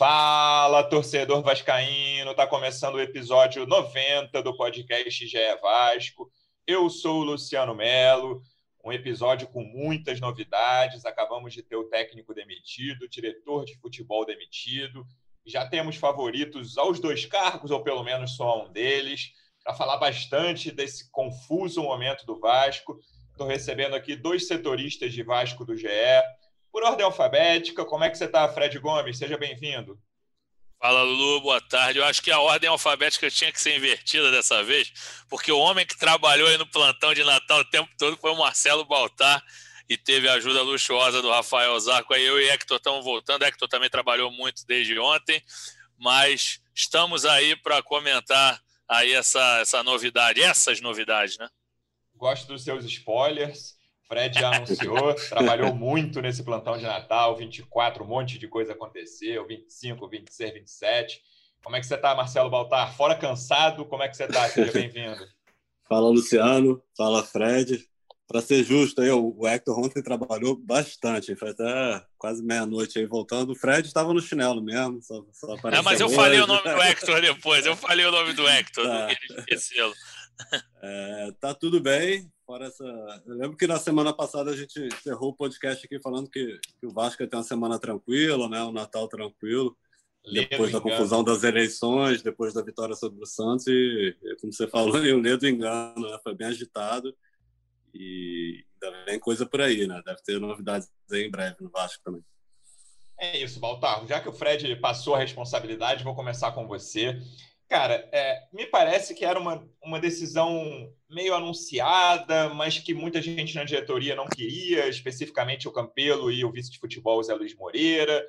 Fala, torcedor vascaíno! Tá começando o episódio 90 do podcast GE Vasco. Eu sou o Luciano Melo. Um episódio com muitas novidades. Acabamos de ter o técnico demitido, o diretor de futebol demitido. Já temos favoritos aos dois cargos, ou pelo menos só a um deles, para falar bastante desse confuso momento do Vasco. Estou recebendo aqui dois setoristas de Vasco do GE por ordem alfabética. Como é que você está, Fred Gomes? Seja bem-vindo. Fala, Lulu, boa tarde. Eu acho que a ordem alfabética tinha que ser invertida dessa vez, porque o homem que trabalhou aí no plantão de Natal o tempo todo foi o Marcelo Baltar e teve a ajuda luxuosa do Rafael Zarco. Aí eu e Hector estamos voltando. Hector também trabalhou muito desde ontem, mas estamos aí para comentar aí essa, essa novidade, essas novidades, né? Gosto dos seus spoilers. Fred já anunciou, trabalhou muito nesse plantão de Natal, 24, um monte de coisa aconteceu, 25, 26, 27. Como é que você está, Marcelo Baltar? Fora cansado, como é que você está? Seja bem-vindo. Fala, Luciano. Fala, Fred. Para ser justo, aí, o Hector ontem trabalhou bastante, foi até quase meia-noite aí voltando. O Fred estava no chinelo mesmo. Só, só é, mas eu hoje. falei o nome do Hector depois, eu falei o nome do Hector, tá. não queria esquecê-lo. É, tá tudo bem. Fora essa... Eu lembro que na semana passada a gente encerrou o podcast aqui falando que, que o Vasco ter uma semana tranquila, né? um Natal tranquilo. depois da confusão das eleições, depois da vitória sobre o Santos, e, como você falou, o ledo engano, né? foi bem agitado. E ainda vem coisa por aí, né? Deve ter novidades aí em breve no Vasco também. É isso, Baltar. Já que o Fred passou a responsabilidade, vou começar com você. Cara, é, me parece que era uma, uma decisão meio anunciada, mas que muita gente na diretoria não queria, especificamente o Campelo e o vice de futebol, Zé Luiz Moreira.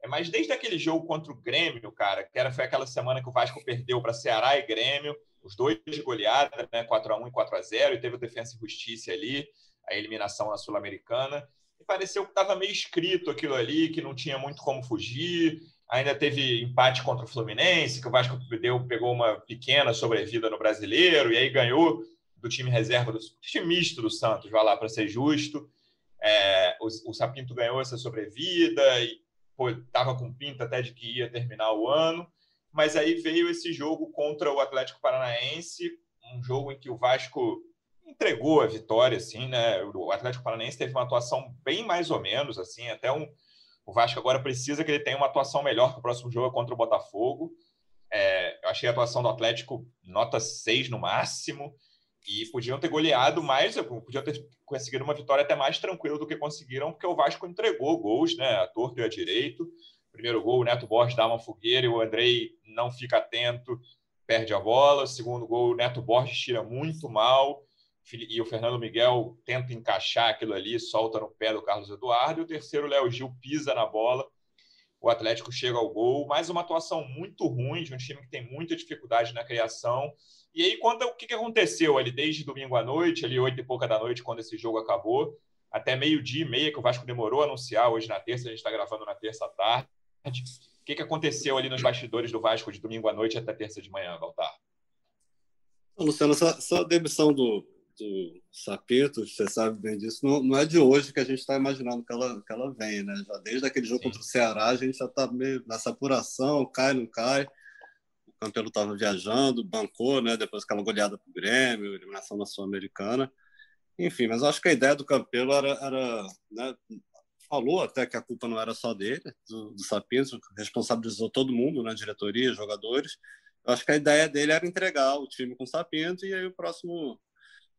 É, mas desde aquele jogo contra o Grêmio, cara, que era, foi aquela semana que o Vasco perdeu para Ceará e Grêmio, os dois de goleada, né, 4x1 e 4x0, e teve o Defensa e Justiça ali, a eliminação na Sul-Americana. E pareceu que estava meio escrito aquilo ali, que não tinha muito como fugir, Ainda teve empate contra o Fluminense, que o Vasco deu, pegou uma pequena sobrevida no brasileiro, e aí ganhou do time reserva, do time misto do Santos, vai lá para ser justo. É, o, o, Sapinto ganhou essa sobrevida e estava com pinta até de que ia terminar o ano. Mas aí veio esse jogo contra o Atlético Paranaense, um jogo em que o Vasco entregou a vitória, assim, né? O Atlético Paranaense teve uma atuação bem mais ou menos, assim, até um, o Vasco agora precisa que ele tenha uma atuação melhor que o próximo jogo é contra o Botafogo. É, eu achei a atuação do Atlético nota 6 no máximo. E podiam ter goleado mais, podiam ter conseguido uma vitória até mais tranquila do que conseguiram, porque o Vasco entregou gols, né? A torto e a direito. Primeiro gol, o Neto Borges dá uma fogueira e o Andrei não fica atento, perde a bola. Segundo gol, o Neto Borges tira muito mal e o Fernando Miguel tenta encaixar aquilo ali, solta no pé do Carlos Eduardo, e o terceiro, Léo Gil, pisa na bola, o Atlético chega ao gol, mais uma atuação muito ruim de um time que tem muita dificuldade na criação. E aí, conta o que, aconteceu ali desde domingo à noite, ali oito e pouca da noite, quando esse jogo acabou, até meio-dia e meia, que o Vasco demorou a anunciar, hoje na terça, a gente está gravando na terça tarde. O que, que aconteceu ali nos bastidores do Vasco de domingo à noite até terça de manhã, Valtar? Luciano, essa, essa demissão do, do Sapito, você sabe bem disso, não, não é de hoje que a gente está imaginando que ela, que ela vem, né? Já desde aquele jogo Sim. contra o Ceará, a gente já está meio nessa apuração, cai, não cai. O Campelo estava viajando, bancou, né? Depois aquela goleada para o Grêmio, eliminação na Sul-Americana. Enfim, mas acho que a ideia do Campelo era, era né? falou até que a culpa não era só dele, do, do Sapito, responsabilizou todo mundo, né? Diretoria, jogadores. Eu acho que a ideia dele era entregar o time com o Sapinto e aí o próximo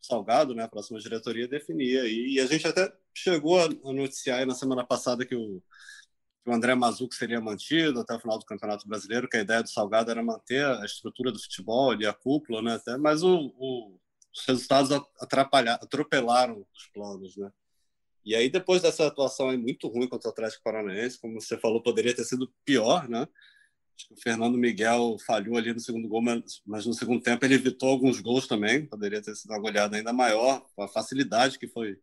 Salgado, né, a próxima diretoria, definia. E, e a gente até chegou a noticiar na semana passada que o, que o André Mazuco seria mantido até o final do Campeonato Brasileiro, que a ideia do Salgado era manter a estrutura do futebol e a cúpula, né, até, mas o, o, os resultados atrapalharam, atropelaram os planos, né. E aí, depois dessa atuação aí muito ruim contra o Atlético Paranaense, como você falou, poderia ter sido pior, né? Acho que o Fernando Miguel falhou ali no segundo gol, mas, mas, no segundo tempo ele evitou alguns gols também. Poderia ter sido uma goleada ainda maior, com a facilidade que foi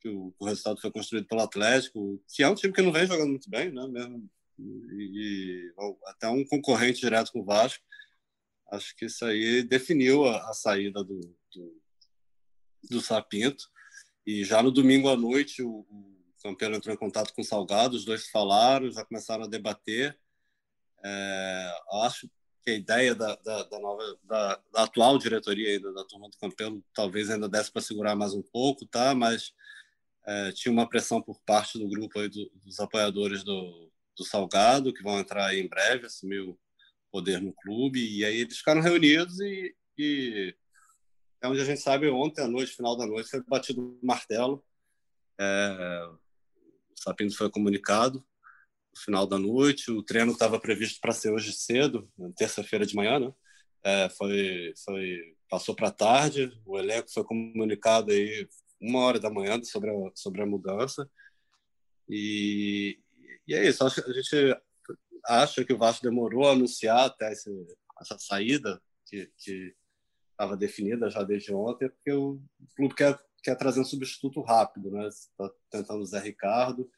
que o, o, resultado foi construído pelo Atlético, que é um time que não vem jogando muito bem, né? Mesmo, e, e até um concorrente direto com o Vasco. Acho que isso aí definiu a, a saída do, do, do, Sapinto. E já no domingo à noite, o, o Campelo entrou em contato com o Salgado, os dois falaram, já começaram a debater. É, acho que a ideia da, da, da nova, da, da, atual diretoria ainda da turma do Campelo talvez ainda desse para segurar mais um pouco, tá? Mas é, tinha uma pressão por parte do grupo aí do, dos apoiadores do, do Salgado que vão entrar em breve, assumir o poder no clube e aí eles ficaram reunidos e, e é onde a gente sabe ontem à noite, final da noite, foi batido o martelo. É, o Sapinto foi comunicado final da noite. O treino estava previsto para ser hoje cedo, terça-feira de manhã, né? É, foi, foi, passou para tarde. O elenco foi comunicado aí uma hora da manhã sobre a, sobre a mudança. E, e é isso. A gente acha que o Vasco demorou a anunciar até esse, essa saída que estava definida já desde ontem, porque o clube quer, quer trazer um substituto rápido, né? Está tentando o Zé Ricardo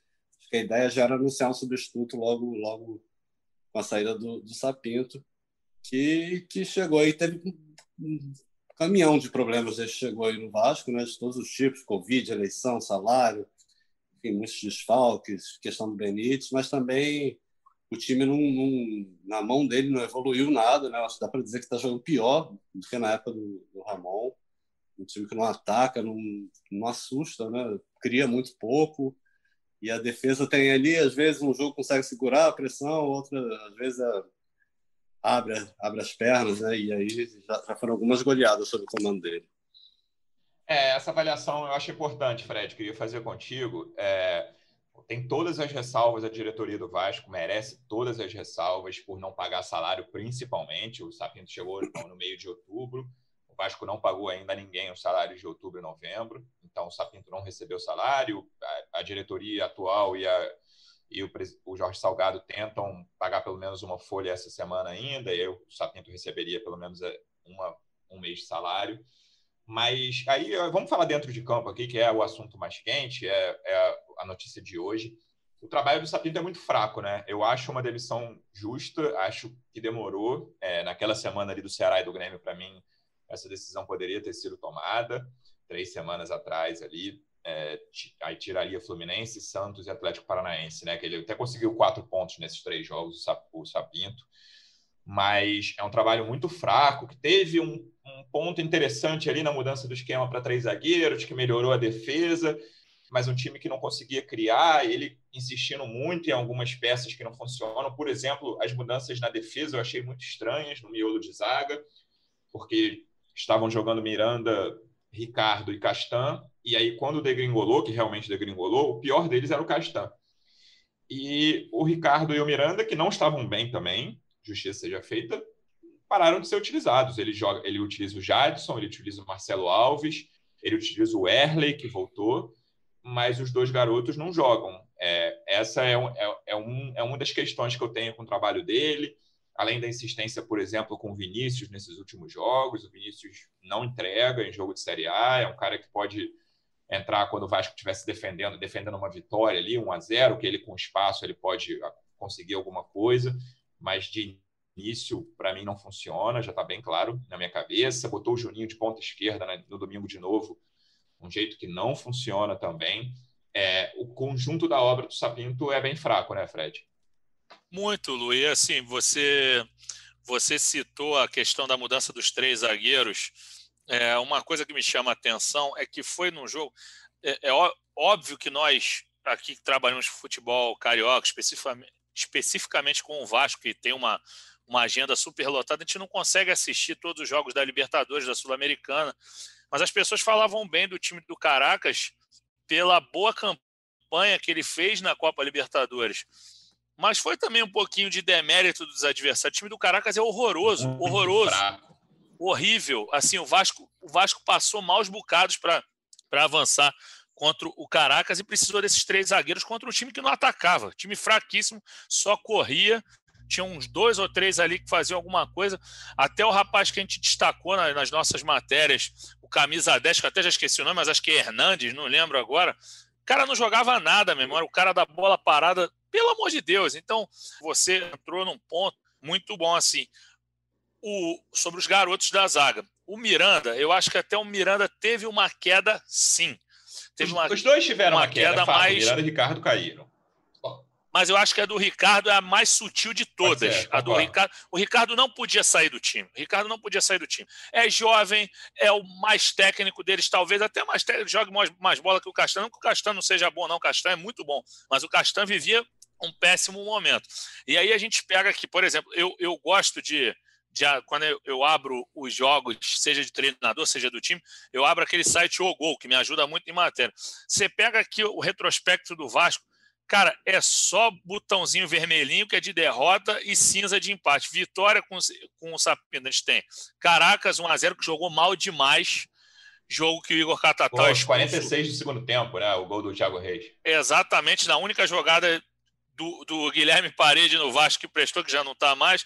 Acho que a ideia já era anunciar um substituto logo, logo com a saída do, do Sapinto, que, que chegou aí, teve um caminhão de problemas desde chegou aí no Vasco, né, de todos os tipos, Covid, eleição, salário, enfim, muitos desfalques, questão do Benítez, mas também o time não, não, na mão dele não evoluiu nada, né? Acho que dá para dizer que está jogando pior do que na época do, do, Ramon. Um time que não ataca, não, não assusta, né? Cria muito pouco. E a defesa tem ali, às vezes, um jogo consegue segurar a pressão, outra, às vezes, é, abre, abre as pernas, né? E aí já, já foram algumas goleadas sob o comando dele. É, essa avaliação eu acho importante, Fred, queria fazer contigo. É, tem todas as ressalvas a diretoria do Vasco, merece todas as ressalvas por não pagar salário, principalmente. O Sapinto chegou no meio de outubro, o Vasco não pagou ainda a ninguém o salário de outubro e novembro. Então, o Sapinto não recebeu salário, a, a diretoria atual e, a, e o, o, Jorge Salgado tentam pagar pelo menos uma folha essa semana ainda, e eu, o Sapinto receberia pelo menos é, uma, um mês de salário. Mas aí vamos falar dentro de campo aqui, que é o assunto mais quente, é, é a notícia de hoje. O trabalho do Sapinto é muito fraco, né? Eu acho uma demissão justa, acho que demorou. É, naquela semana ali do Ceará e do Grêmio, para mim, essa decisão poderia ter sido tomada três semanas atrás ali, é, aí tiraria Fluminense, Santos e Atlético Paranaense, né? Que ele até conseguiu quatro pontos nesses três jogos, o Sapinto, mas é um trabalho muito fraco, que teve um, um ponto interessante ali na mudança do esquema para três zagueiros, que melhorou a defesa, mas um time que não conseguia criar, ele insistindo muito em algumas peças que não funcionam. Por exemplo, as mudanças na defesa eu achei muito estranhas no miolo de zaga, porque estavam jogando Miranda Ricardo e Castan. E aí, quando degringolou, que realmente degringolou, o pior deles era o Castan. E o Ricardo e o Miranda, que não estavam bem também, justiça seja feita, pararam de ser utilizados. Ele, joga, ele utiliza o Jadson, ele utiliza o Marcelo Alves, ele utiliza o Erley, que voltou, mas os dois garotos não jogam. É, essa é, um, é, é, um, é uma das questões que eu tenho com o trabalho dele além da insistência, por exemplo, com o Vinícius nesses últimos jogos. O Vinícius não entrega em jogo de Série A, é um cara que pode entrar quando o Vasco estivesse defendendo, defendendo uma vitória ali, 1 a 0 que ele com espaço ele pode conseguir alguma coisa, mas de início para mim não funciona, já está bem claro na minha cabeça. Botou o Juninho de ponta esquerda né, no domingo de novo, um jeito que não funciona também. É, o conjunto da obra do Sapinto é bem fraco, né, Fred? Muito, Lu. E assim, você, você citou a questão da mudança dos três zagueiros. É, uma coisa que me chama a atenção é que foi num jogo. É, é óbvio que nós, aqui que trabalhamos futebol carioca, especificamente, especificamente com o Vasco, que tem uma, uma agenda super lotada, a gente não consegue assistir todos os jogos da Libertadores, da Sul-Americana. Mas as pessoas falavam bem do time do Caracas pela boa campanha que ele fez na Copa Libertadores mas foi também um pouquinho de demérito dos adversários. O time do Caracas é horroroso, horroroso, horrível. Assim, o Vasco, o Vasco passou maus bocados para avançar contra o Caracas e precisou desses três zagueiros contra um time que não atacava, time fraquíssimo, só corria tinha uns dois ou três ali que faziam alguma coisa. Até o rapaz que a gente destacou nas nossas matérias, o camisa 10, que até já esqueci o nome, mas acho que é Hernandes, não lembro agora. O cara não jogava nada mesmo, era o cara da bola parada, pelo amor de Deus. Então, você entrou num ponto muito bom assim. O, sobre os garotos da zaga. O Miranda, eu acho que até o Miranda teve uma queda, sim. Teve uma, os dois tiveram uma, uma queda, queda mais. Miranda e Ricardo caíram mas eu acho que a do Ricardo é a mais sutil de todas. Ser, a do Ricardo, o Ricardo não podia sair do time. O Ricardo não podia sair do time. É jovem, é o mais técnico deles, talvez até mais técnico, joga mais, mais bola que o Castan. Não que o Castan não seja bom, não. O Castan é muito bom, mas o Castan vivia um péssimo momento. E aí a gente pega aqui, por exemplo, eu, eu gosto de, de quando eu, eu, abro os jogos, seja de treinador, seja do time, eu abro aquele site O Gol, que me ajuda muito em matéria. Você pega aqui o retrospecto do Vasco, Cara, é só botãozinho vermelhinho que é de derrota e cinza de empate. Vitória com, com o Sapina. A gente tem Caracas 1x0, que jogou mal demais. Jogo que o Igor Catatal. Aos 46 do segundo tempo, né? O gol do Thiago Reis. Exatamente, na única jogada do, do Guilherme Parede no Vasco que prestou, que já não está mais.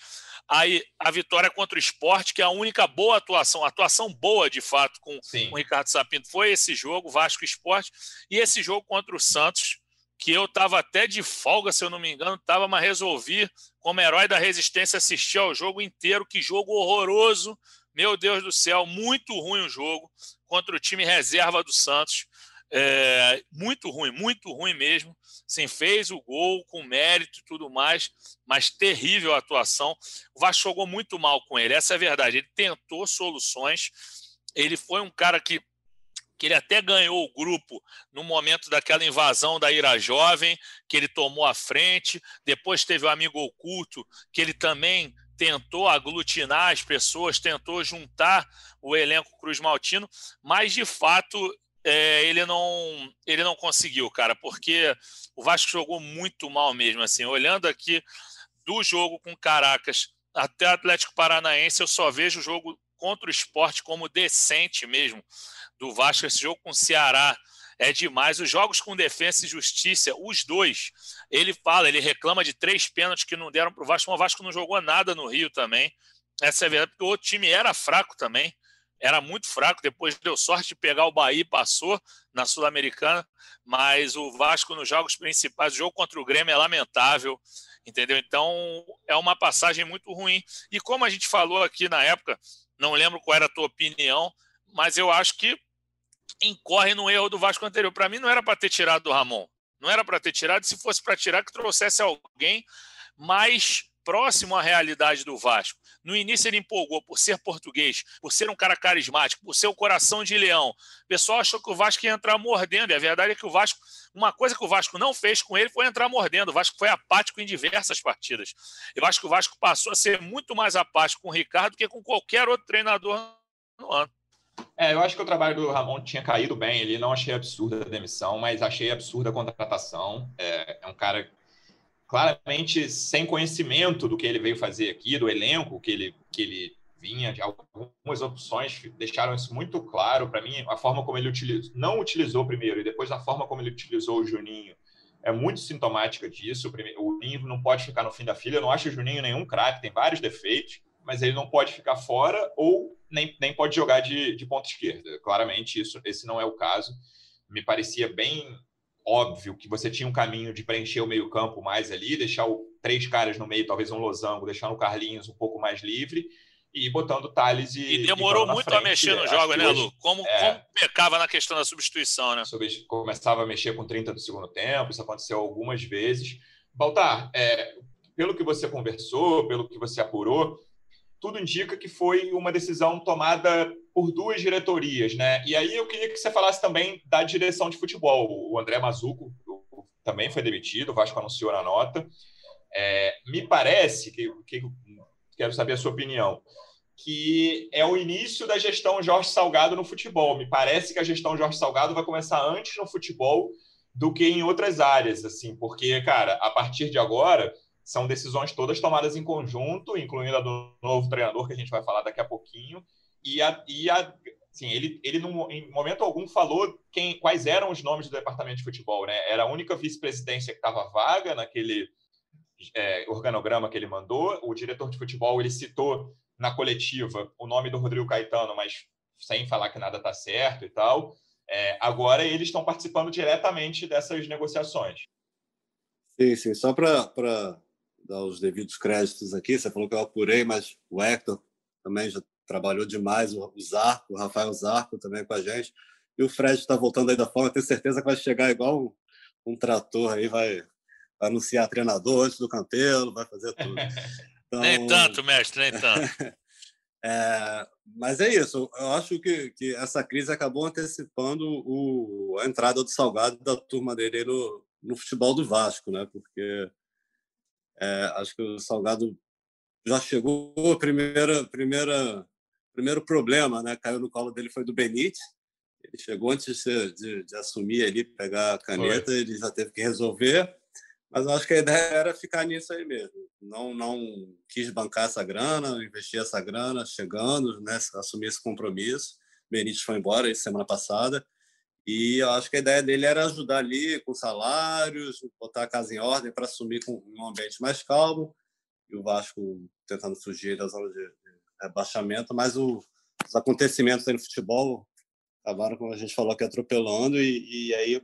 Aí a vitória contra o esporte, que é a única boa atuação, atuação boa de fato com, com o Ricardo Sapinto, foi esse jogo, Vasco Esporte, e esse jogo contra o Santos, que eu estava até de folga, se eu não me engano, estava, mas resolvi, como herói da resistência, assistir ao jogo inteiro. Que jogo horroroso! Meu Deus do céu, muito ruim o jogo contra o time reserva do Santos. É, muito ruim, muito ruim mesmo. Sim, fez o gol com mérito e tudo mais, mas terrível a atuação. O Vasco jogou muito mal com ele, essa é a verdade. Ele tentou soluções. Ele foi um cara que que ele até ganhou o grupo no momento daquela invasão da Ira Jovem, que ele tomou a frente. Depois teve o amigo oculto, que ele também tentou aglutinar as pessoas, tentou juntar o elenco Cruz Maltino, mas de fato é, ele não ele não conseguiu, cara, porque o Vasco jogou muito mal mesmo. Assim, olhando aqui do jogo com Caracas até Atlético Paranaense, eu só vejo o jogo contra o esporte como decente mesmo do Vasco. Esse jogo com o Ceará é demais. Os jogos com defesa e justiça, os dois, ele fala, ele reclama de três pênaltis que não deram para o Vasco. O Vasco não jogou nada no Rio também. Essa é a verdade, porque o outro time era fraco também. Era muito fraco. Depois deu sorte de pegar o Bahia e passou na Sul-Americana. Mas o Vasco, nos jogos principais, o jogo contra o Grêmio é lamentável. Entendeu? Então é uma passagem muito ruim. E como a gente falou aqui na época, não lembro qual era a tua opinião, mas eu acho que incorre no erro do Vasco anterior. Para mim, não era para ter tirado do Ramon. Não era para ter tirado. Se fosse para tirar, que trouxesse alguém mais próximo à realidade do Vasco. No início ele empolgou por ser português, por ser um cara carismático, por ser o coração de leão. O pessoal achou que o Vasco ia entrar mordendo, e a verdade é que o Vasco, uma coisa que o Vasco não fez com ele foi entrar mordendo. O Vasco foi apático em diversas partidas. Eu acho que o Vasco passou a ser muito mais apático com o Ricardo do que com qualquer outro treinador no ano. É, eu acho que o trabalho do Ramon tinha caído bem. Ele não achei absurda a demissão, mas achei absurda a contratação. É, é, um cara claramente sem conhecimento do que ele veio fazer aqui, do elenco que ele, que ele vinha, de algumas opções deixaram isso muito claro para mim. A forma como ele utilizou, não utilizou primeiro e depois a forma como ele utilizou o Juninho é muito sintomática disso. O Juninho não pode ficar no fim da fila. Eu não acho o Juninho nenhum craque, tem vários defeitos, mas ele não pode ficar fora ou nem, nem pode jogar de, de ponta esquerda. Claramente, isso, esse não é o caso. Me parecia bem óbvio que você tinha um caminho de preencher o meio-campo mais ali, deixar o, três caras no meio, talvez um losango, deixando o Carlinhos um pouco mais livre e botando Thales e. E demorou e muito frente. a mexer no jogo, né, Lu? Como, é, como pecava na questão da substituição, né? Começava a mexer com 30 do segundo tempo, isso aconteceu algumas vezes. Baltar, é, pelo que você conversou, pelo que você apurou, tudo indica que foi uma decisão tomada por duas diretorias, né? E aí eu queria que você falasse também da direção de futebol. O André Mazuco também foi demitido, o Vasco anunciou na nota. É, me parece que, que quero saber a sua opinião que é o início da gestão Jorge Salgado no futebol. Me parece que a gestão Jorge Salgado vai começar antes no futebol do que em outras áreas, assim, porque, cara, a partir de agora são decisões todas tomadas em conjunto, incluindo a do novo treinador, que a gente vai falar daqui a pouquinho. E, a, e a, ele, ele não, em momento algum falou quem, quais eram os nomes do departamento de futebol. Né? Era a única vice-presidência que estava vaga naquele, é, organograma que ele mandou. O diretor de futebol ele citou na coletiva o nome do Rodrigo Caetano, mas sem falar que nada está certo e tal. É, agora eles estão participando diretamente dessas negociações. Sim, sim. Só para dar os devidos créditos aqui, você falou que eu apurei, mas o Hector também já trabalhou demais, o Zarco, o Rafael Zarco também com a gente. E o Fred está voltando aí da forma, tenho certeza que vai chegar igual um, um trator aí, vai anunciar treinador antes do Campelo, vai fazer tudo. Então, nem tanto, mestre, nem tanto. é, mas é isso, eu acho que, que essa crise acabou antecipando o, a entrada do Salgado da turma dele no, no futebol do Vasco, né? Porque é, acho que o Salgado já chegou a primeira, primeira, primeiro problema, né? Caiu no colo dele foi do Benítez. Ele chegou antes de, de, de assumir ali, pegar a caneta, foi. ele já teve que resolver. Mas eu acho que a ideia era ficar nisso aí mesmo. Não, não quis bancar essa grana, investir essa grana, chegando, né, assumir esse compromisso. Benítez foi embora semana passada. E eu acho que a ideia dele era ajudar ali com salários, botar a casa em ordem para assumir com um ambiente mais calmo. E o Vasco tentando fugir da zona de rebaixamento. Mas o, os acontecimentos no futebol acabaram, como a gente falou, que atropelando. E, e aí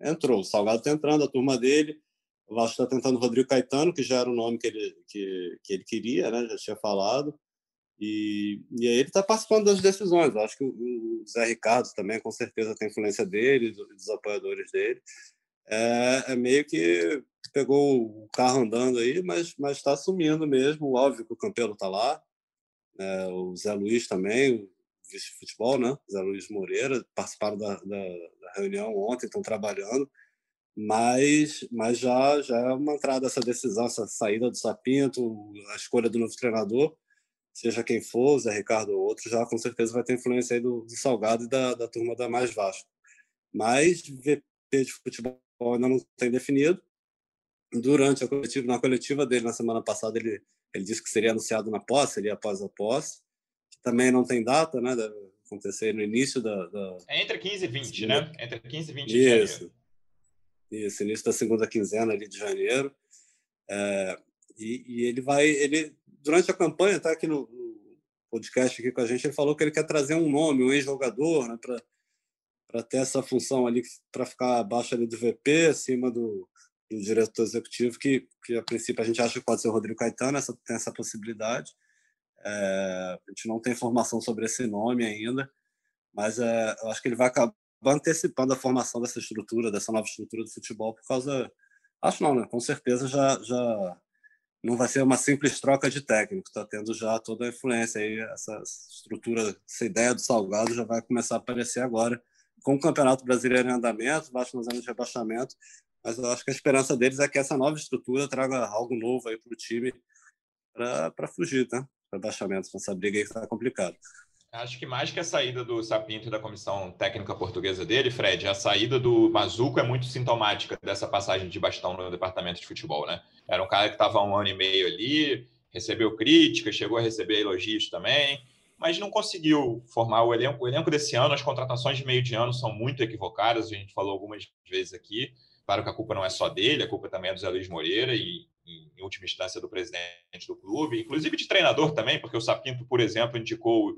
entrou. O Salgado está entrando, a turma dele o Vasco está tentando o Rodrigo Caetano, que já era o nome que ele, que, que ele queria, né? já tinha falado. E, e aí ele está participando das decisões. Eu acho que o, o, Zé Ricardo também, com certeza, tem influência dele, dos, dos apoiadores dele. É, é, meio que pegou o carro andando aí, mas está assumindo mesmo. Óbvio que o Campelo está lá, é, o Zé Luiz também, o vice-futebol, né? Zé Luiz Moreira, participaram da, da, da reunião ontem, estão trabalhando mas, mas já, já é uma entrada essa decisão, essa saída do Sapinto, a escolha do novo treinador, seja quem for, Zé Ricardo ou outro, já com certeza vai ter influência aí do, do Salgado e da, da turma da Mais Vasco. Mas VP de futebol ainda não tem definido. Durante a coletiva, na coletiva dele na semana passada, ele, ele disse que seria anunciado na posse, seria após a posse, que também não tem data, né? Deve acontecer no início da. da... É entre 15 e 20, né? Entre 15 e 20 Isso. de isso, início da segunda quinzena ali de janeiro. É, e, e, ele vai, ele durante a campanha, está aqui no, no, podcast aqui com a gente, ele falou que ele quer trazer um nome, um ex-jogador, né, para ter essa função ali, para ficar abaixo ali do VP, acima do, do diretor executivo, que, que a princípio a gente acha que pode ser o Rodrigo Caetano, essa, tem essa possibilidade. É, a gente não tem informação sobre esse nome ainda, mas é, eu acho que ele vai acabar antecipando a formação dessa estrutura, dessa nova estrutura do futebol, por causa. Acho não, né? Com certeza já, já não vai ser uma simples troca de técnico, está tendo já toda a influência aí, essa estrutura, essa ideia do Salgado já vai começar a aparecer agora, com o Campeonato Brasileiro em andamento, baixo nos anos de rebaixamento, mas eu acho que a esperança deles é que essa nova estrutura traga algo novo aí para o time para fugir, tá? Rebaixamento, essa briga aí que está complicado. Acho que mais que a saída do Sapinto e da comissão técnica portuguesa dele, Fred, a saída do Mazuco é muito sintomática dessa passagem de bastão no departamento de futebol, né? Era um cara que estava um ano e meio ali, recebeu críticas, chegou a receber elogios também, mas não conseguiu formar o elenco. O elenco desse ano, as contratações de meio de ano são muito equivocadas, a gente falou algumas vezes aqui. Claro que a culpa não é só dele, a culpa também é do Zé Luiz Moreira e, em última instância, do presidente do clube, inclusive de treinador também, porque o Sapinto, por exemplo, indicou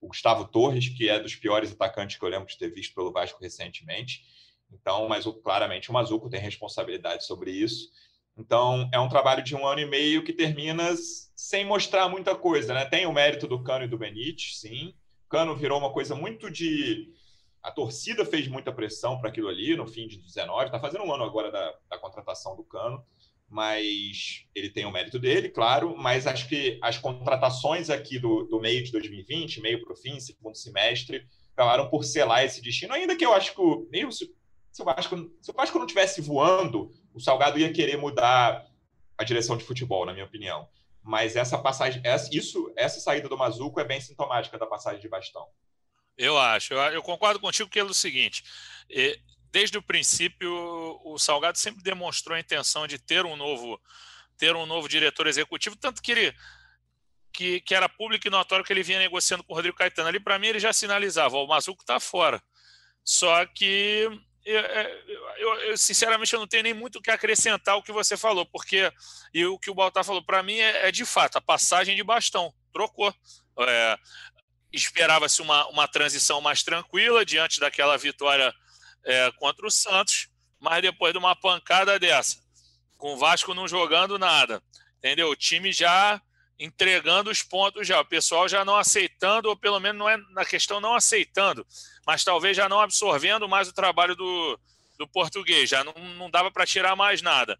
o Gustavo Torres, que é dos piores atacantes que eu lembro de ter visto pelo Vasco recentemente. Então, mas claramente o Mazuco tem responsabilidade sobre isso. Então, é um trabalho de um ano e meio que termina sem mostrar muita coisa, né? Tem o mérito do Cano e do Benítez, sim. Cano virou uma coisa muito de. A torcida fez muita pressão para aquilo ali no fim de 19, está fazendo um ano agora da, da contratação do Cano mas ele tem o mérito dele, claro, mas acho que as contratações aqui do, do meio de 2020, meio para o fim, segundo semestre, acabaram por selar esse destino, ainda que eu acho que, mesmo se, se, o Vasco, se o Vasco não estivesse voando, o Salgado ia querer mudar a direção de futebol, na minha opinião. Mas essa passagem, essa, isso, essa saída do Mazuco é bem sintomática da passagem de bastão. Eu acho, eu, eu concordo contigo pelo seguinte: desde o princípio, o Salgado sempre demonstrou a intenção de ter um novo, ter um novo diretor executivo, tanto que ele que, que era público e notório que ele vinha negociando com o Rodrigo Caetano. Ali, para mim, ele já sinalizava: o Mazuco está fora. Só que eu, eu, sinceramente eu não tenho nem muito o que acrescentar ao que você falou, porque e o que o Baltar falou para mim é, é, de fato a passagem de bastão, trocou. É, Esperava-se uma, uma transição mais tranquila diante daquela vitória é, contra o Santos, mas depois de uma pancada dessa, com o Vasco não jogando nada, entendeu? O time já entregando os pontos já, o pessoal já não aceitando, ou pelo menos não é na questão não aceitando, mas talvez já não absorvendo mais o trabalho do, do português, já não, não dava para tirar mais nada.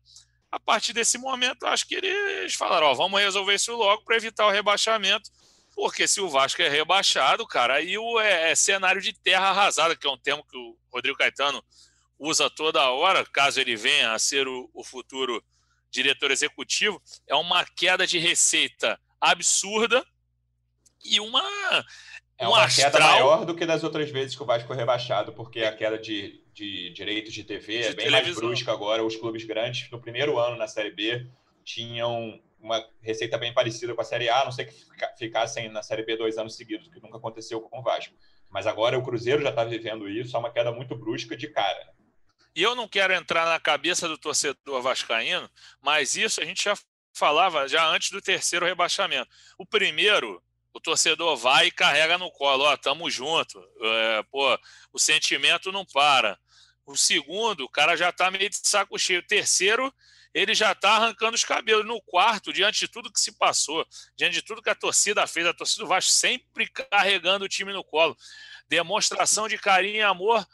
A partir desse momento, acho que eles falaram: ó, vamos resolver isso logo para evitar o rebaixamento, porque se o Vasco é rebaixado, cara, aí o, é, é cenário de terra arrasada, que é um termo que o Rodrigo Caetano usa toda hora, caso ele venha a ser o, o futuro diretor executivo, é uma queda de receita absurda e uma. É uma um queda maior do que das outras vezes que o Vasco foi rebaixado, porque a queda de, de direitos de TV de é bem televisão. mais brusca agora. Os clubes grandes, no primeiro ano na Série B, tinham uma receita bem parecida com a Série A, a não sei que ficassem na Série B dois anos seguidos, o que nunca aconteceu com o Vasco. Mas agora o Cruzeiro já está vivendo isso, é uma queda muito brusca de cara. E eu não quero entrar na cabeça do torcedor vascaíno, mas isso a gente já falava já antes do terceiro rebaixamento. O primeiro, o torcedor vai e carrega no colo, ó, tamo junto, é, pô, o sentimento não para. O segundo, o cara já tá meio de saco cheio. O terceiro, ele já tá arrancando os cabelos. No quarto, diante de tudo que se passou, diante de tudo que a torcida fez, a torcida do Vasco sempre carregando o time no colo. Demonstração de carinho e amor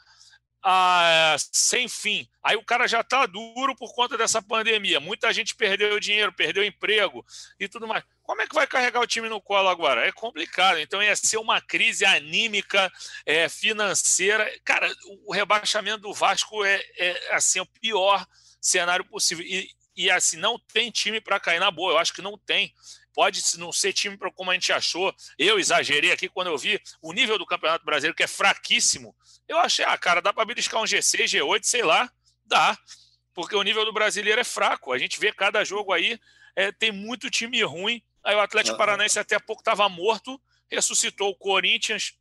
ah, sem fim. Aí o cara já está duro por conta dessa pandemia. Muita gente perdeu dinheiro, perdeu emprego e tudo mais. Como é que vai carregar o time no colo agora? É complicado. Então ia ser uma crise anímica, é, financeira. Cara, o rebaixamento do Vasco é, é assim o pior cenário possível. E, e assim não tem time para cair na boa. Eu acho que não tem pode não ser time como a gente achou. Eu exagerei aqui quando eu vi o nível do Campeonato Brasileiro, que é fraquíssimo. Eu achei, ah, cara, dá para beliscar um G6, G8, sei lá, dá. Porque o nível do brasileiro é fraco. A gente vê cada jogo aí, é, tem muito time ruim. Aí o Atlético Paranaense até pouco estava morto, ressuscitou o Corinthians.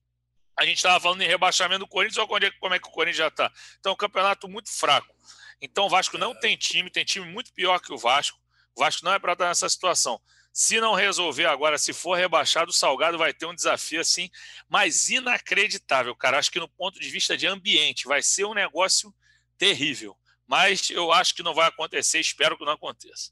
A gente estava falando em rebaixamento do Corinthians, olha é, como é que o Corinthians já está. Então, é um campeonato muito fraco. Então, o Vasco não tem time, tem time muito pior que o Vasco. O Vasco não é para estar nessa situação. Se não resolver agora, se for rebaixado, o Salgado vai ter um desafio assim, mas inacreditável, cara. Acho que no ponto de vista de ambiente vai ser um negócio terrível. Mas eu acho que não vai acontecer, espero que não aconteça.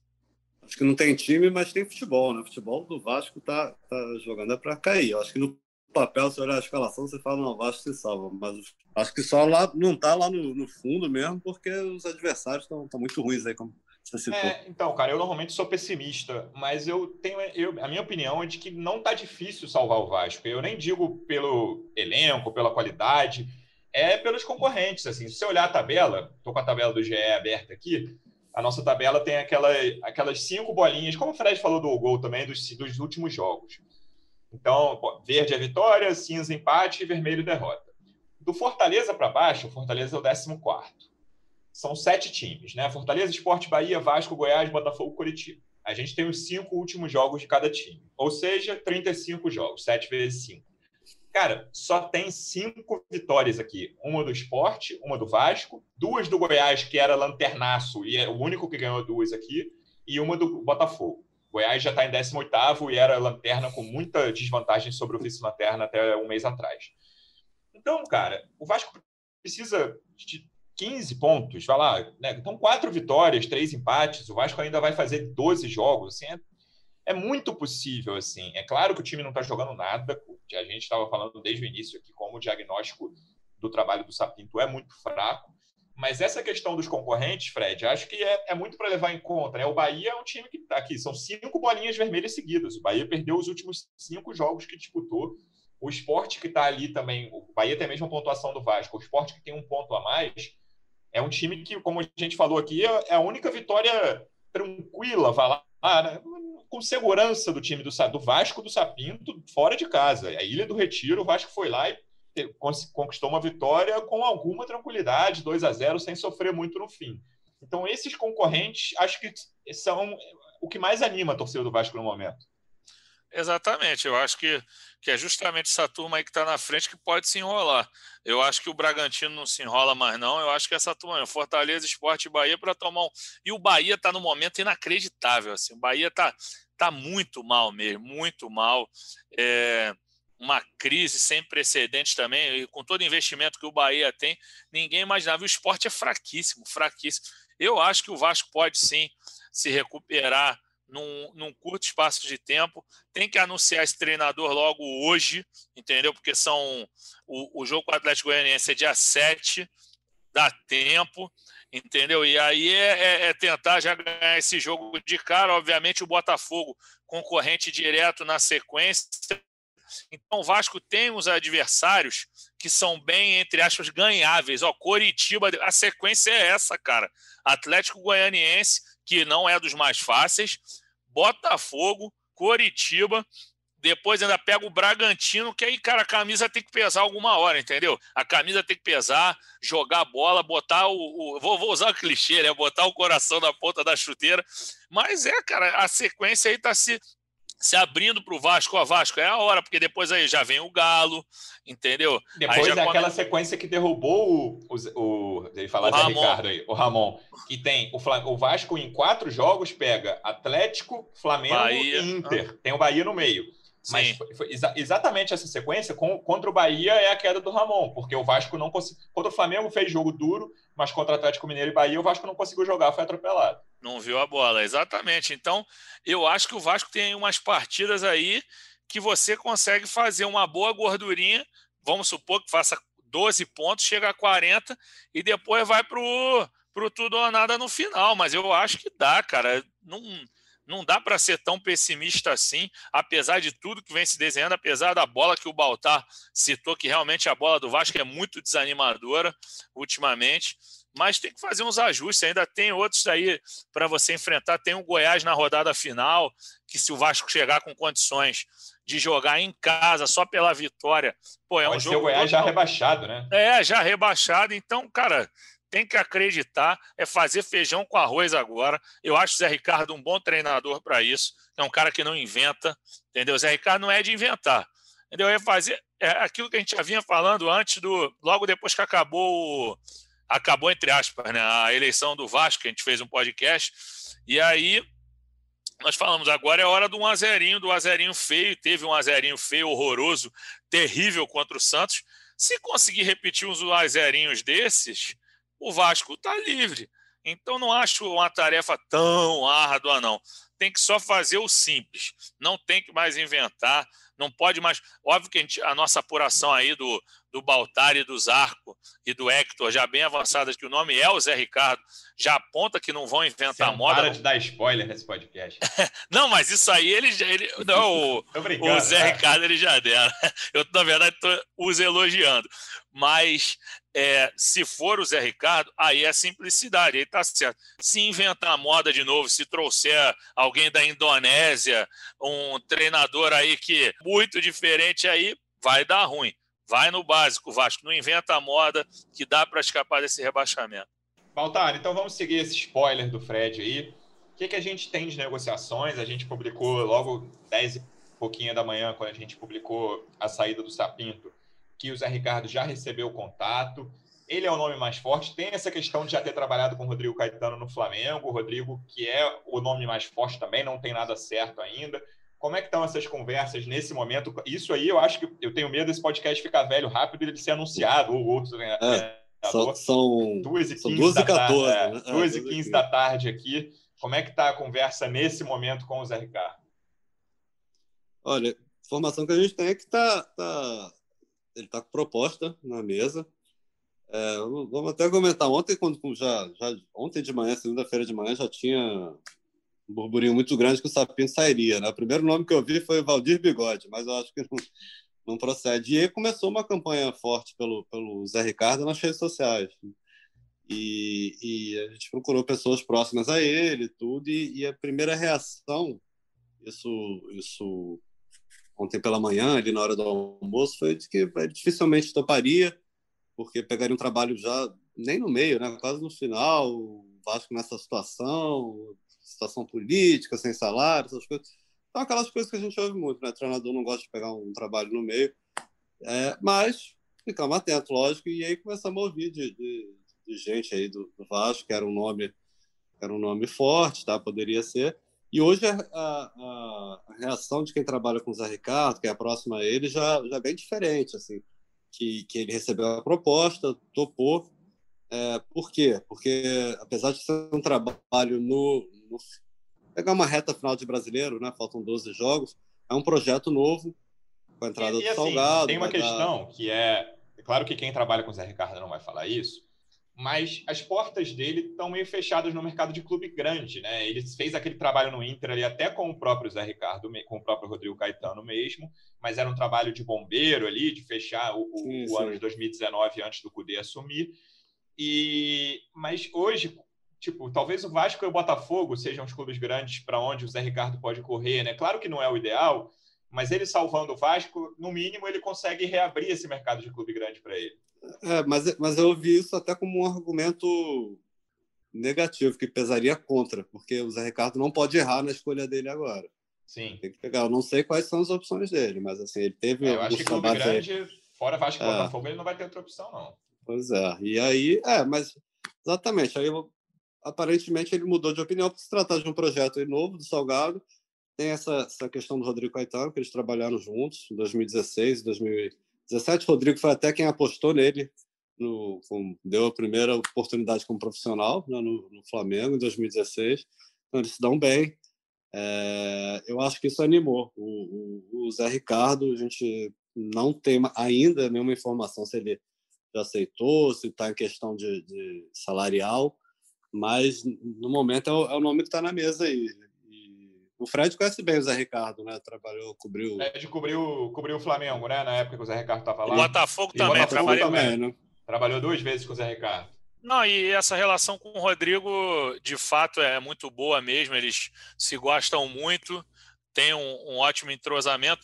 Acho que não tem time, mas tem futebol, né? O futebol do Vasco tá, tá jogando é para cair. Eu acho que no papel, se olhar a escalação, você fala, não, o Vasco se salva. Mas acho que só lá não tá lá no, no fundo mesmo, porque os adversários estão muito ruins aí, como é, então, cara, eu normalmente sou pessimista, mas eu tenho eu, a minha opinião é de que não tá difícil salvar o Vasco. Eu nem digo pelo elenco, pela qualidade, é pelos concorrentes. Assim, se você olhar a tabela, tô com a tabela do GE aberta aqui. A nossa tabela tem aquela, aquelas cinco bolinhas, como o Fred falou do gol também, dos, dos últimos jogos. Então, verde é vitória, cinza empate e vermelho derrota. Do Fortaleza para baixo, o Fortaleza é o 14 são sete times, né? Fortaleza, Esporte, Bahia, Vasco, Goiás, Botafogo, Curitiba. A gente tem os cinco últimos jogos de cada time. Ou seja, 35 jogos, sete vezes cinco. Cara, só tem cinco vitórias aqui. Uma do esporte, uma do Vasco, duas do Goiás, que era lanternaço, e é o único que ganhou duas aqui, e uma do Botafogo. Goiás já está em 18 e era lanterna com muita desvantagem sobre o vice-lanterna até um mês atrás. Então, cara, o Vasco precisa de 15 pontos, vai lá, né? Então, quatro vitórias, três empates, o Vasco ainda vai fazer 12 jogos, assim, é, é muito possível, assim. É claro que o time não está jogando nada, a gente estava falando desde o início aqui como o diagnóstico do trabalho do Sapinto é muito fraco, mas essa questão dos concorrentes, Fred, acho que é, é muito para levar em conta. Né? O Bahia é um time que está aqui, são cinco bolinhas vermelhas seguidas. O Bahia perdeu os últimos cinco jogos que disputou. O esporte que está ali também, o Bahia tem a mesma pontuação do Vasco, o esporte que tem um ponto a mais, é um time que, como a gente falou aqui, é, é a única vitória tranquila, vai lá, né? com segurança do time do, do Vasco do Sapinto fora de casa. A Ilha do Retiro, o Vasco foi lá e conquistou uma vitória com alguma tranquilidade, 2 a 0 sem sofrer muito no fim. Então, esses concorrentes, acho que são o que mais anima a torcida do Vasco no momento. Exatamente, eu acho que, que é justamente essa turma aí que está na frente que pode se enrolar. Eu acho que o Bragantino não se enrola mais, não. Eu acho que essa turma, Fortaleza, Esporte e Bahia para tomar um. E o Bahia está no momento inacreditável. Assim. O Bahia está tá muito mal mesmo, muito mal. É uma crise sem precedentes também, e com todo investimento que o Bahia tem, ninguém imaginava. O esporte é fraquíssimo, fraquíssimo. Eu acho que o Vasco pode sim se recuperar num, num, curto espaço de tempo. Tem que anunciar esse treinador logo hoje, entendeu? Porque são o, o jogo com o Atlético Goianiense é dia 7, dá tempo, entendeu? E aí é, é, é, tentar já ganhar esse jogo de cara. Obviamente, o Botafogo, concorrente direto na sequência. Então, o Vasco tem os adversários que são bem, entre aspas, ganháveis. Ó, Coritiba, a sequência é essa, cara. Atlético Goianiense, que não é dos mais fáceis, Botafogo, Coritiba, depois ainda pega o Bragantino, que aí, cara, a camisa tem que pesar alguma hora, entendeu? A camisa tem que pesar, jogar a bola, botar o. o vou, vou, usar o clichê, né? Botar o coração na ponta da chuteira. Mas é, cara, a sequência aí tá se se abrindo para o Vasco, a Vasco é a hora, porque depois aí já vem o Galo, entendeu? Depois é aquela come... sequência que derrubou o, o, o ele falar Zé Ricardo aí, o Ramon, que tem o, o Vasco em quatro jogos pega Atlético, Flamengo Bahia. e Inter. Ah. Tem o Bahia no meio. Mas foi, foi exa exatamente essa sequência com, contra o Bahia é a queda do Ramon, porque o Vasco não conseguiu. Contra o Flamengo fez jogo duro, mas contra o Atlético Mineiro e Bahia o Vasco não conseguiu jogar, foi atropelado. Não viu a bola, exatamente. Então, eu acho que o Vasco tem umas partidas aí que você consegue fazer uma boa gordurinha. Vamos supor que faça 12 pontos, chega a 40 e depois vai para o tudo ou nada no final. Mas eu acho que dá, cara. Não não dá para ser tão pessimista assim, apesar de tudo que vem se desenhando, apesar da bola que o Baltar citou, que realmente a bola do Vasco é muito desanimadora ultimamente. Mas tem que fazer uns ajustes, ainda tem outros aí para você enfrentar. Tem o Goiás na rodada final, que se o Vasco chegar com condições de jogar em casa só pela vitória, pô, é Pode um jogo. o Goiás já rebaixado, né? É, já rebaixado. Então, cara, tem que acreditar, é fazer feijão com arroz agora. Eu acho o Zé Ricardo um bom treinador para isso. É um cara que não inventa, entendeu? O Zé Ricardo não é de inventar. Entendeu? É fazer é aquilo que a gente já vinha falando antes do. Logo depois que acabou. Acabou, entre aspas, né, a eleição do Vasco, a gente fez um podcast. E aí nós falamos, agora é hora do um azerinho, do azerinho feio. Teve um azerinho feio, horroroso, terrível contra o Santos. Se conseguir repetir uns azerinhos desses, o Vasco está livre. Então não acho uma tarefa tão árdua, não. Tem que só fazer o simples. Não tem que mais inventar. Não pode mais. Óbvio que a, gente, a nossa apuração aí do, do Baltari, do Zarco e do Hector, já bem avançada, que o nome é o Zé Ricardo, já aponta que não vão inventar Você moda. Para de dar spoiler nesse podcast. não, mas isso aí ele já. Ele, não, o, o Zé cara. Ricardo ele já deram. Eu, na verdade, estou os elogiando. Mas é, se for o Zé Ricardo, aí é simplicidade, aí tá certo. Se inventar moda de novo, se trouxer alguém da Indonésia, um treinador aí que muito diferente aí, vai dar ruim. Vai no básico, Vasco, não inventa a moda que dá para escapar desse rebaixamento. Baltar, então vamos seguir esse spoiler do Fred aí. O que, que a gente tem de negociações? A gente publicou logo 10 e pouquinho da manhã, quando a gente publicou a saída do Sapinto, que o Zé Ricardo já recebeu o contato. Ele é o nome mais forte. Tem essa questão de já ter trabalhado com o Rodrigo Caetano no Flamengo. O Rodrigo, que é o nome mais forte também, não tem nada certo ainda. Como é que estão essas conversas nesse momento? Isso aí eu acho que eu tenho medo desse podcast ficar velho rápido e ele ser anunciado, ou outro. Né? É, são, são 2 e 15 da, 14, tarde, né? 2 é, e 15 da tarde aqui. Como é que está a conversa nesse momento com o Zé Ricardo? Olha, a informação que a gente tem é que está tá ele está com proposta na mesa. É, vamos até comentar ontem, quando já, já ontem de manhã, segunda-feira de manhã, já tinha um burburinho muito grande que o Sapinho sairia. Né? O primeiro nome que eu vi foi Valdir Bigode, mas eu acho que não, não procede. E aí começou uma campanha forte pelo, pelo Zé Ricardo nas redes sociais. E, e a gente procurou pessoas próximas a ele, tudo, e, e a primeira reação, isso, isso ontem pela manhã, ali na hora do almoço, foi de que dificilmente toparia, porque pegaria um trabalho já nem no meio, né? quase no final, o Vasco nessa situação, situação política, sem salário, essas coisas. Então, aquelas coisas que a gente ouve muito, né? O treinador não gosta de pegar um trabalho no meio. É, mas ficamos atentos, lógico, e aí começamos a ouvir de, de, de gente aí do, do, Vasco, que era um nome era um nome forte, tá? Poderia ser. E hoje a, a, a reação de quem trabalha com o Zé Ricardo, que é a próxima a ele, já, já é bem diferente, assim. Que, que ele recebeu a proposta, topou. É, por quê? Porque, apesar de ser um trabalho no, no pegar uma reta final de brasileiro, né? Faltam 12 jogos. É um projeto novo, com a entrada e, do assim, Salgado. Tem uma questão dar... que é. É claro que quem trabalha com o Zé Ricardo não vai falar isso, mas as portas dele estão meio fechadas no mercado de clube grande, né? Ele fez aquele trabalho no Inter ali até com o próprio Zé Ricardo, com o próprio Rodrigo Caetano mesmo, mas era um trabalho de bombeiro ali, de fechar o, sim, o sim. ano de 2019 antes do Cudê assumir. E mas hoje tipo, talvez o Vasco e o Botafogo sejam os clubes grandes para onde o Zé Ricardo pode correr, né? Claro que não é o ideal, mas ele salvando o Vasco, no mínimo, ele consegue reabrir esse mercado de clube grande para ele. É, mas, mas eu ouvi isso até como um argumento negativo, que pesaria contra, porque o Zé Ricardo não pode errar na escolha dele agora. Sim. Tem que pegar. Eu não sei quais são as opções dele, mas assim, ele teve. É, eu acho que clube grande, aí. fora Vasco e é. Botafogo, ele não vai ter outra opção, não. Pois é. E aí, é, mas exatamente. Aí aparentemente ele mudou de opinião por se tratar de um projeto novo do Salgado. Tem essa, essa questão do Rodrigo Caetano, que eles trabalharam juntos em 2016 e 2017. O Rodrigo foi até quem apostou nele, no, com, deu a primeira oportunidade como profissional né, no, no, Flamengo em 2016. Então eles se dão bem. É, eu acho que isso animou. O, o, o Zé Ricardo, a gente não tem ainda nenhuma informação se ele já aceitou, se está em questão de, de salarial mas no momento é o, é o nome que está na mesa aí. O Fred conhece bem o Zé Ricardo, né? Trabalhou, cobriu. O Fred cobriu, cobriu o Flamengo, né? Na época que o Zé Ricardo estava lá. O Botafogo e também, Botafogo trabalhou também, né? Trabalhou duas vezes com o Zé Ricardo. Não, e essa relação com o Rodrigo, de fato, é muito boa mesmo. Eles se gostam muito, têm um, um ótimo entrosamento.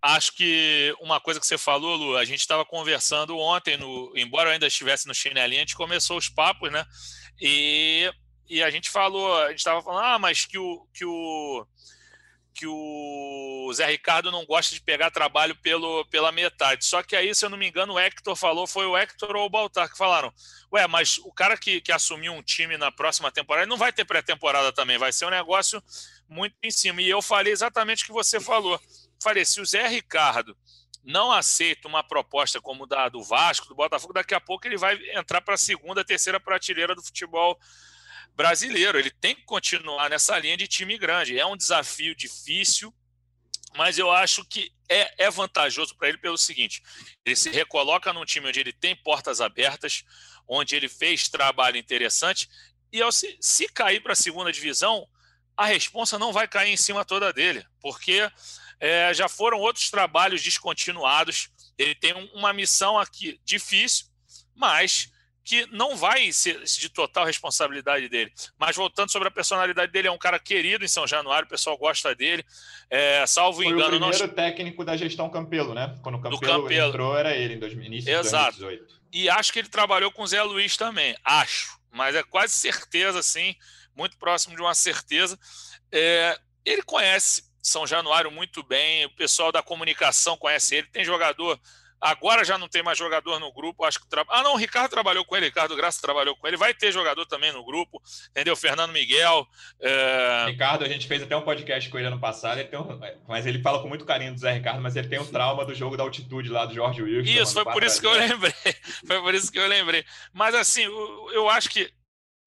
Acho que uma coisa que você falou, Lu, a gente estava conversando ontem, no, embora eu ainda estivesse no chinelinho, a gente começou os papos, né? E, e a gente falou, a gente estava falando, ah, mas que o, que o que o Zé Ricardo não gosta de pegar trabalho pelo, pela metade. Só que aí, se eu não me engano, o Hector falou, foi o Hector ou o Baltar que falaram. Ué, mas o cara que, que assumiu um time na próxima temporada não vai ter pré-temporada também, vai ser um negócio muito em cima. E eu falei exatamente o que você falou. Falei, se o Zé Ricardo não aceita uma proposta como da do Vasco, do Botafogo, daqui a pouco ele vai entrar para a segunda, terceira prateleira do futebol brasileiro. Ele tem que continuar nessa linha de time grande. É um desafio difícil, mas eu acho que é, é vantajoso para ele pelo seguinte: ele se recoloca num time onde ele tem portas abertas, onde ele fez trabalho interessante, e ao se, se cair para a segunda divisão, a responsa não vai cair em cima toda dele, porque é, já foram outros trabalhos descontinuados. Ele tem uma missão aqui difícil, mas que não vai ser de total responsabilidade dele. Mas voltando sobre a personalidade dele, é um cara querido em São Januário, o pessoal gosta dele. É, salvo Foi engano. o primeiro não... técnico da gestão Campelo, né? Quando o Campelo, Campelo. entrou, era ele, em início Exato. de 2018. E acho que ele trabalhou com o Zé Luiz também, acho. Mas é quase certeza, assim, muito próximo de uma certeza. É, ele conhece São Januário muito bem, o pessoal da comunicação conhece ele, tem jogador. Agora já não tem mais jogador no grupo, acho que tra... Ah, não, o Ricardo trabalhou com ele, Ricardo Graça trabalhou com ele, vai ter jogador também no grupo, entendeu? Fernando Miguel. É... Ricardo, a gente fez até um podcast com ele ano passado, ele um... mas ele fala com muito carinho do Zé Ricardo, mas ele tem um trauma do jogo da altitude lá do Jorge Wilson. Isso, foi por isso que eu lembrei. foi por isso que eu lembrei. Mas assim, eu acho que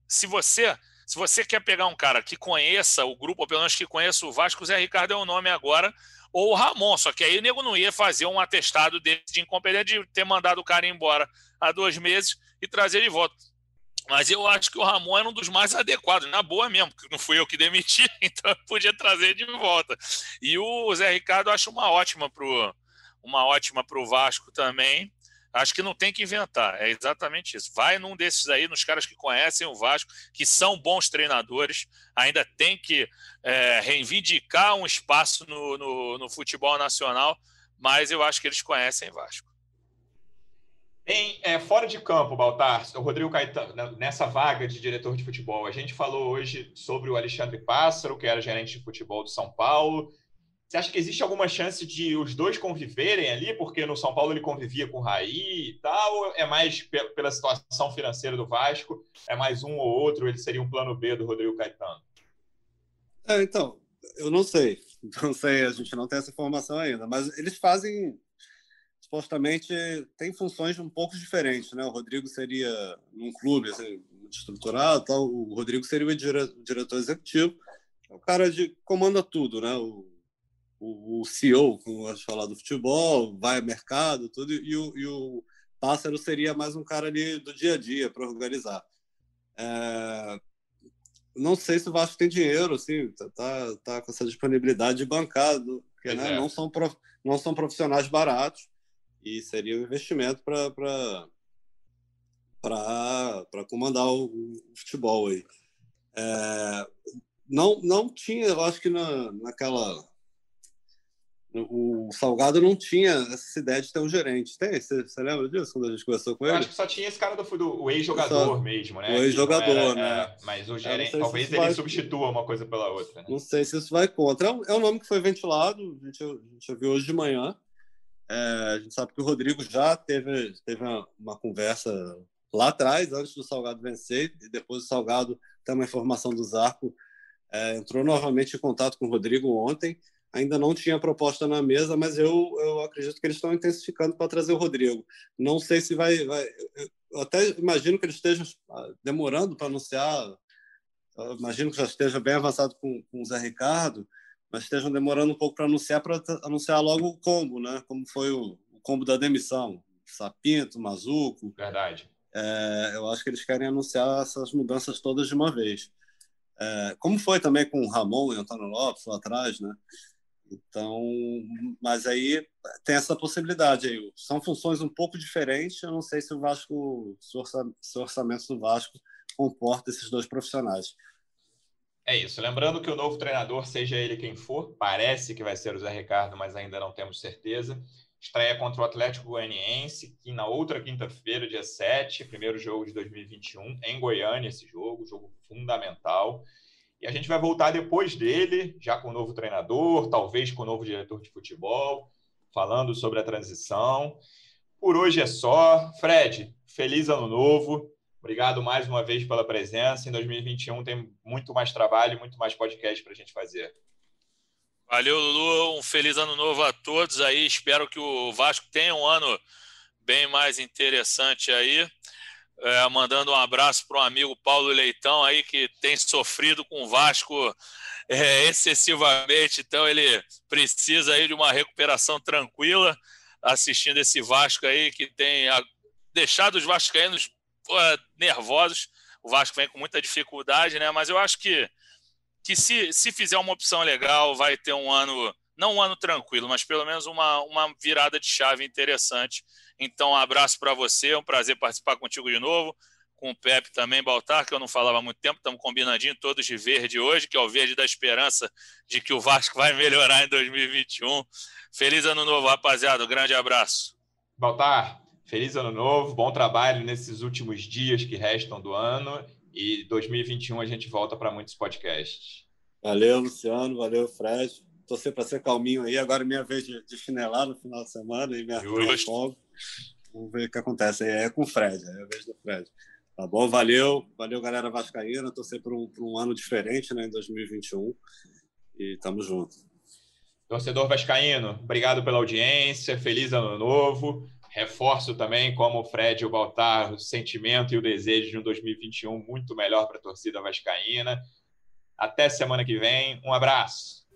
se você se você quer pegar um cara que conheça o grupo, ou pelo menos que conheça o Vasco, o Zé Ricardo é o nome agora, ou o Ramon. Só que aí o nego não ia fazer um atestado de incompetência de ter mandado o cara embora há dois meses e trazer de volta. Mas eu acho que o Ramon era um dos mais adequados, na boa mesmo, porque não fui eu que demiti, então eu podia trazer de volta. E o Zé Ricardo eu acho uma ótima uma ótima para o Vasco também. Acho que não tem que inventar, é exatamente isso. Vai num desses aí, nos caras que conhecem o Vasco, que são bons treinadores, ainda tem que é, reivindicar um espaço no, no, no, futebol nacional, mas eu acho que eles conhecem Vasco. Em, é, fora de campo, Baltar, o Rodrigo Caetano, né, nessa vaga de diretor de futebol, a gente falou hoje sobre o Alexandre Pássaro, que era gerente de futebol do São Paulo, Você acha que existe alguma chance de os dois conviverem ali? Porque no São Paulo ele convivia com o Raí e tal, é mais pela situação financeira do Vasco? É mais um ou outro? Ele seria um plano B do Rodrigo Caetano? É, então, eu não sei. Não sei, a gente não tem essa informação ainda. Mas eles fazem, supostamente, tem funções um pouco diferentes. Né? O Rodrigo seria num clube assim, estruturado, tal. o Rodrigo seria o diretor executivo. É o cara de comanda tudo, né? O, o, o CEO, como gosto de falar do futebol, vai ao mercado, tudo, e o, e o Pássaro seria mais um cara ali do dia a dia para organizar. É, não sei se o Vasco tem dinheiro, assim, tá, tá, tá com essa disponibilidade de bancado, porque né, é. não, são prof, não são profissionais baratos e seria um investimento para para comandar o, o, futebol aí. É, não, não tinha, eu acho que na, naquela o Salgado não tinha essa ideia de ter um gerente. Tem? Você, você lembra disso quando a gente conversou com ele? Eu acho que só tinha esse cara do, do ex-jogador mesmo, né? O ex-jogador, né? É, mas o gerente, talvez ele vai... substitua uma coisa pela outra. Né? Não sei se isso vai contra. É um, é um nome que foi ventilado, a gente, a gente viu hoje de manhã. É, a gente sabe que o Rodrigo já teve, teve uma, uma, conversa lá atrás, antes do Salgado vencer, e depois do Salgado tem uma informação do Zarco. É, entrou novamente em contato com o Rodrigo ontem ainda não tinha proposta na mesa, mas eu, eu acredito que eles estão intensificando para trazer o Rodrigo. Não sei se vai. vai eu até imagino que eles estejam ah, demorando para anunciar. Eu imagino que já esteja bem avançado com, com o Zé Ricardo, mas estejam demorando um pouco para anunciar, para anunciar logo o combo, né? Como foi o, o combo da demissão. Sapinto, Mazuco. Verdade. É, eu acho que eles querem anunciar essas mudanças todas de uma vez. É, como foi também com o Ramon e Antônio Lopes lá atrás, né? Então, mas aí tem essa possibilidade aí. São funções um pouco diferentes. Eu não sei se o Vasco, se o orçamento do Vasco comporta esses dois profissionais. É isso. Lembrando que o novo treinador, seja ele quem for, parece que vai ser o Zé Ricardo, mas ainda não temos certeza. Estreia contra o Atlético Goianiense, que na outra quinta-feira, dia 7, primeiro jogo de 2021, em Goiânia, esse jogo, jogo fundamental. E a gente vai voltar depois dele, já com o novo treinador, talvez com o novo diretor de futebol, falando sobre a transição. Por hoje é só. Fred, feliz ano novo. Obrigado mais uma vez pela presença. Em 2021 tem muito mais trabalho, muito mais podcast para a gente fazer. Valeu, Lulu. Um feliz ano novo a todos aí. Espero que o Vasco tenha um ano bem mais interessante aí. É, mandando um abraço para o amigo Paulo Leitão aí, que tem sofrido com o Vasco é, excessivamente, então ele precisa aí de uma recuperação tranquila, assistindo esse Vasco aí, que tem a, deixado os vascaínos pô, nervosos. O Vasco vem com muita dificuldade, né? Mas eu acho que, que se, se fizer uma opção legal, vai ter um ano, não um ano tranquilo, mas pelo menos uma, uma virada de chave interessante então, um abraço para você, é um prazer participar contigo de novo. Com o Pepe também, Baltar, que eu não falava há muito tempo, estamos combinadinho todos de verde hoje, que é o verde da esperança de que o Vasco vai melhorar em 2021. Feliz ano novo, rapaziada. Um grande abraço. Baltar, feliz ano novo, bom trabalho nesses últimos dias que restam do ano. E 2021 a gente volta para muitos podcasts. Valeu, Luciano. Valeu, Fred. Torcer para ser calminho aí. Agora é minha vez de, de chinelar no final de semana e minha folga. Vamos ver o que acontece. É com o Fred, é a vez do Fred. Tá bom? Valeu, valeu, galera Vascaína. Torcer por um, por um ano diferente né, em 2021. E tamo junto. Torcedor Vascaíno, obrigado pela audiência. Feliz ano novo. Reforço também, como o Fred e o Baltar, o sentimento e o desejo de um 2021 muito melhor para a torcida vascaína. Até semana que vem. Um abraço.